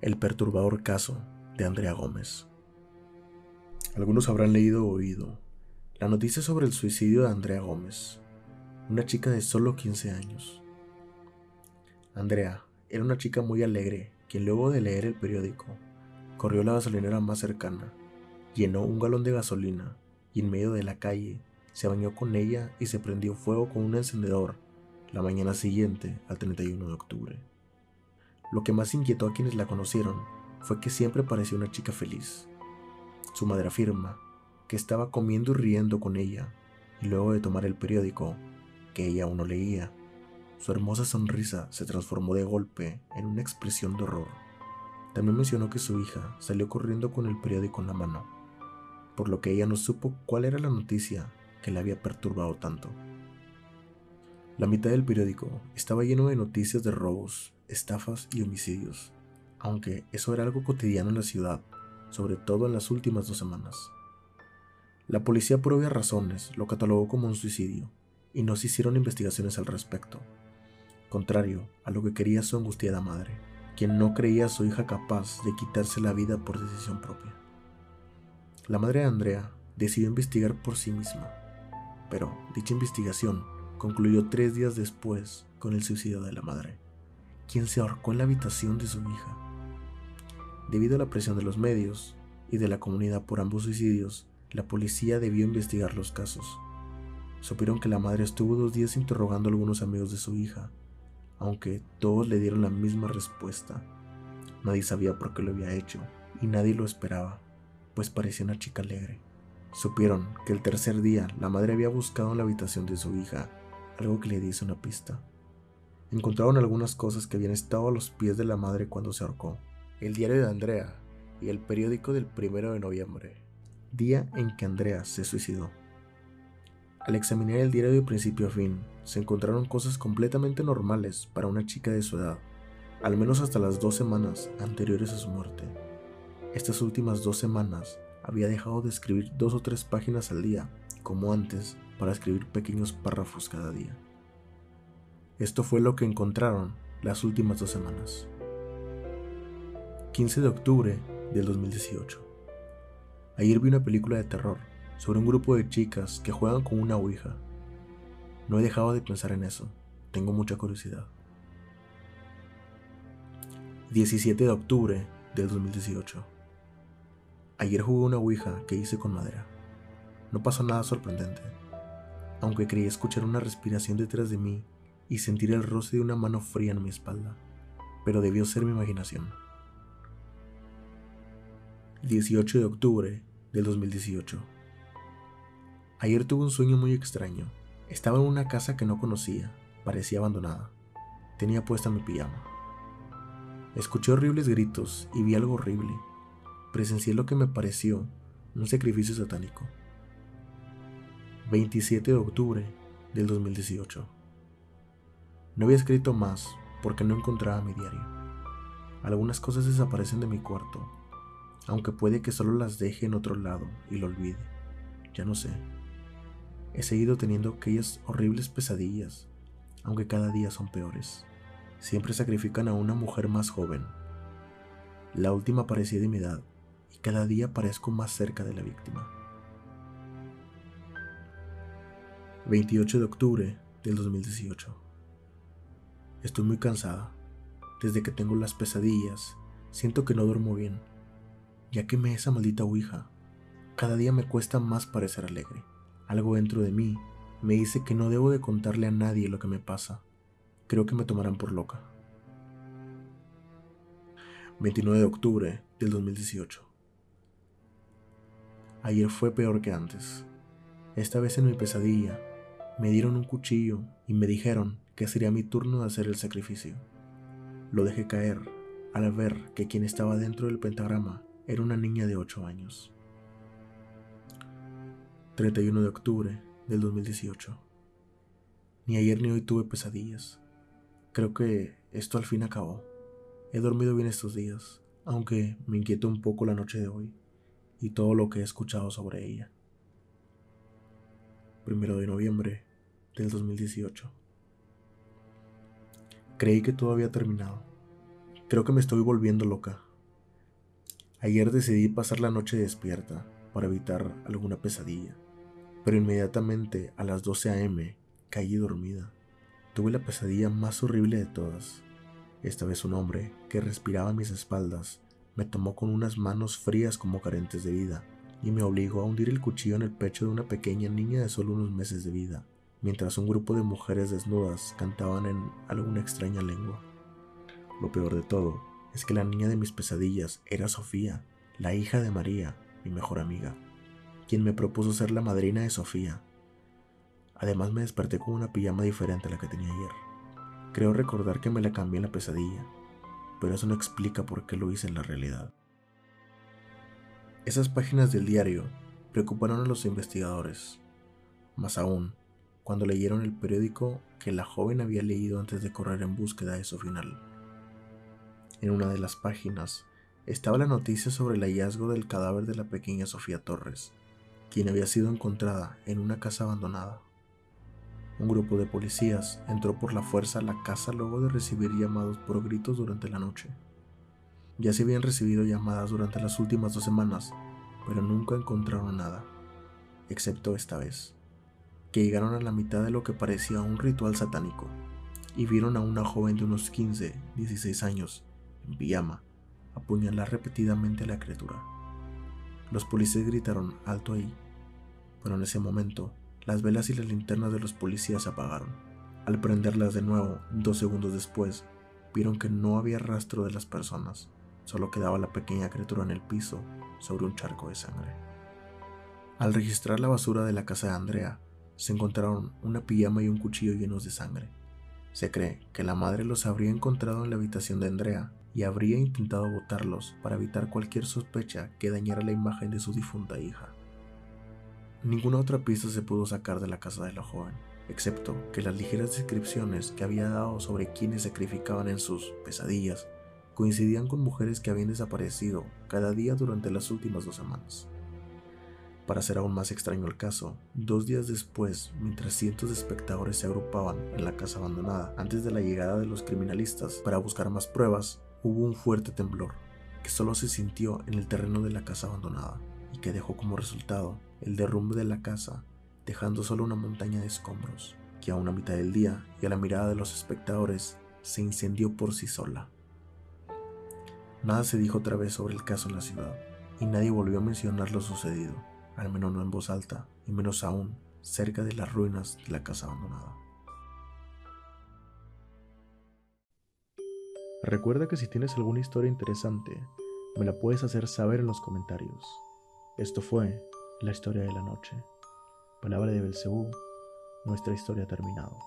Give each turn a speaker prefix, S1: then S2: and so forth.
S1: El perturbador caso de Andrea Gómez. Algunos habrán leído o oído la noticia sobre el suicidio de Andrea Gómez, una chica de solo 15 años. Andrea era una chica muy alegre, quien luego de leer el periódico, corrió a la gasolinera más cercana, llenó un galón de gasolina y en medio de la calle se bañó con ella y se prendió fuego con un encendedor la mañana siguiente al 31 de octubre. Lo que más inquietó a quienes la conocieron fue que siempre parecía una chica feliz. Su madre afirma que estaba comiendo y riendo con ella, y luego de tomar el periódico, que ella aún no leía, su hermosa sonrisa se transformó de golpe en una expresión de horror. También mencionó que su hija salió corriendo con el periódico en la mano, por lo que ella no supo cuál era la noticia que la había perturbado tanto. La mitad del periódico estaba lleno de noticias de robos, estafas y homicidios, aunque eso era algo cotidiano en la ciudad, sobre todo en las últimas dos semanas. La policía por obvias razones lo catalogó como un suicidio y no se hicieron investigaciones al respecto, contrario a lo que quería su angustiada madre, quien no creía a su hija capaz de quitarse la vida por decisión propia. La madre de Andrea decidió investigar por sí misma, pero dicha investigación concluyó tres días después con el suicidio de la madre, quien se ahorcó en la habitación de su hija. Debido a la presión de los medios y de la comunidad por ambos suicidios, la policía debió investigar los casos. Supieron que la madre estuvo dos días interrogando a algunos amigos de su hija, aunque todos le dieron la misma respuesta. Nadie sabía por qué lo había hecho y nadie lo esperaba, pues parecía una chica alegre. Supieron que el tercer día la madre había buscado en la habitación de su hija algo que le diese una pista. Encontraron algunas cosas que habían estado a los pies de la madre cuando se ahorcó. El diario de Andrea y el periódico del primero de noviembre, día en que Andrea se suicidó. Al examinar el diario de principio a fin, se encontraron cosas completamente normales para una chica de su edad, al menos hasta las dos semanas anteriores a su muerte. Estas últimas dos semanas había dejado de escribir dos o tres páginas al día, como antes, para escribir pequeños párrafos cada día. Esto fue lo que encontraron las últimas dos semanas. 15 de octubre del 2018. Ayer vi una película de terror sobre un grupo de chicas que juegan con una ouija. No he dejado de pensar en eso, tengo mucha curiosidad. 17 de octubre del 2018. Ayer jugué una ouija que hice con madera. No pasó nada sorprendente aunque creí escuchar una respiración detrás de mí y sentir el roce de una mano fría en mi espalda, pero debió ser mi imaginación. 18 de octubre del 2018. Ayer tuve un sueño muy extraño. Estaba en una casa que no conocía, parecía abandonada. Tenía puesta mi pijama. Escuché horribles gritos y vi algo horrible. Presencié lo que me pareció un sacrificio satánico. 27 de octubre del 2018. No había escrito más porque no encontraba mi diario. Algunas cosas desaparecen de mi cuarto, aunque puede que solo las deje en otro lado y lo olvide. Ya no sé. He seguido teniendo aquellas horribles pesadillas, aunque cada día son peores. Siempre sacrifican a una mujer más joven. La última parecía de mi edad, y cada día parezco más cerca de la víctima. 28 de octubre del 2018. Estoy muy cansada. Desde que tengo las pesadillas, siento que no duermo bien. Ya que me esa maldita ouija, cada día me cuesta más parecer alegre. Algo dentro de mí me dice que no debo de contarle a nadie lo que me pasa. Creo que me tomarán por loca. 29 de octubre del 2018. Ayer fue peor que antes. Esta vez en mi pesadilla me dieron un cuchillo y me dijeron que sería mi turno de hacer el sacrificio. Lo dejé caer al ver que quien estaba dentro del pentagrama era una niña de 8 años. 31 de octubre del 2018. Ni ayer ni hoy tuve pesadillas. Creo que esto al fin acabó. He dormido bien estos días, aunque me inquietó un poco la noche de hoy y todo lo que he escuchado sobre ella. Primero de noviembre del 2018. Creí que todo había terminado. Creo que me estoy volviendo loca. Ayer decidí pasar la noche despierta para evitar alguna pesadilla, pero inmediatamente a las 12 a.m. caí dormida. Tuve la pesadilla más horrible de todas. Esta vez un hombre que respiraba a mis espaldas me tomó con unas manos frías como carentes de vida y me obligó a hundir el cuchillo en el pecho de una pequeña niña de solo unos meses de vida, mientras un grupo de mujeres desnudas cantaban en alguna extraña lengua. Lo peor de todo es que la niña de mis pesadillas era Sofía, la hija de María, mi mejor amiga, quien me propuso ser la madrina de Sofía. Además me desperté con una pijama diferente a la que tenía ayer. Creo recordar que me la cambié en la pesadilla, pero eso no explica por qué lo hice en la realidad. Esas páginas del diario preocuparon a los investigadores, más aún cuando leyeron el periódico que la joven había leído antes de correr en búsqueda de su final. En una de las páginas estaba la noticia sobre el hallazgo del cadáver de la pequeña Sofía Torres, quien había sido encontrada en una casa abandonada. Un grupo de policías entró por la fuerza a la casa luego de recibir llamados por gritos durante la noche. Ya se habían recibido llamadas durante las últimas dos semanas, pero nunca encontraron nada, excepto esta vez, que llegaron a la mitad de lo que parecía un ritual satánico y vieron a una joven de unos 15, 16 años, en pijama, apuñalar repetidamente a la criatura. Los policías gritaron alto ahí, pero en ese momento las velas y las linternas de los policías se apagaron. Al prenderlas de nuevo, dos segundos después, vieron que no había rastro de las personas. Solo quedaba la pequeña criatura en el piso, sobre un charco de sangre. Al registrar la basura de la casa de Andrea, se encontraron una pijama y un cuchillo llenos de sangre. Se cree que la madre los habría encontrado en la habitación de Andrea y habría intentado botarlos para evitar cualquier sospecha que dañara la imagen de su difunta hija. Ninguna otra pista se pudo sacar de la casa de la joven, excepto que las ligeras descripciones que había dado sobre quienes sacrificaban en sus pesadillas coincidían con mujeres que habían desaparecido cada día durante las últimas dos semanas. Para hacer aún más extraño el caso, dos días después, mientras cientos de espectadores se agrupaban en la casa abandonada antes de la llegada de los criminalistas para buscar más pruebas, hubo un fuerte temblor que solo se sintió en el terreno de la casa abandonada y que dejó como resultado el derrumbe de la casa, dejando solo una montaña de escombros, que a una mitad del día y a la mirada de los espectadores se incendió por sí sola. Nada se dijo otra vez sobre el caso en la ciudad, y nadie volvió a mencionar lo sucedido, al menos no en voz alta, y menos aún cerca de las ruinas de la casa abandonada. Recuerda que si tienes alguna historia interesante, me la puedes hacer saber en los comentarios. Esto fue La historia de la noche. Palabra de Belcebú, nuestra historia ha terminado.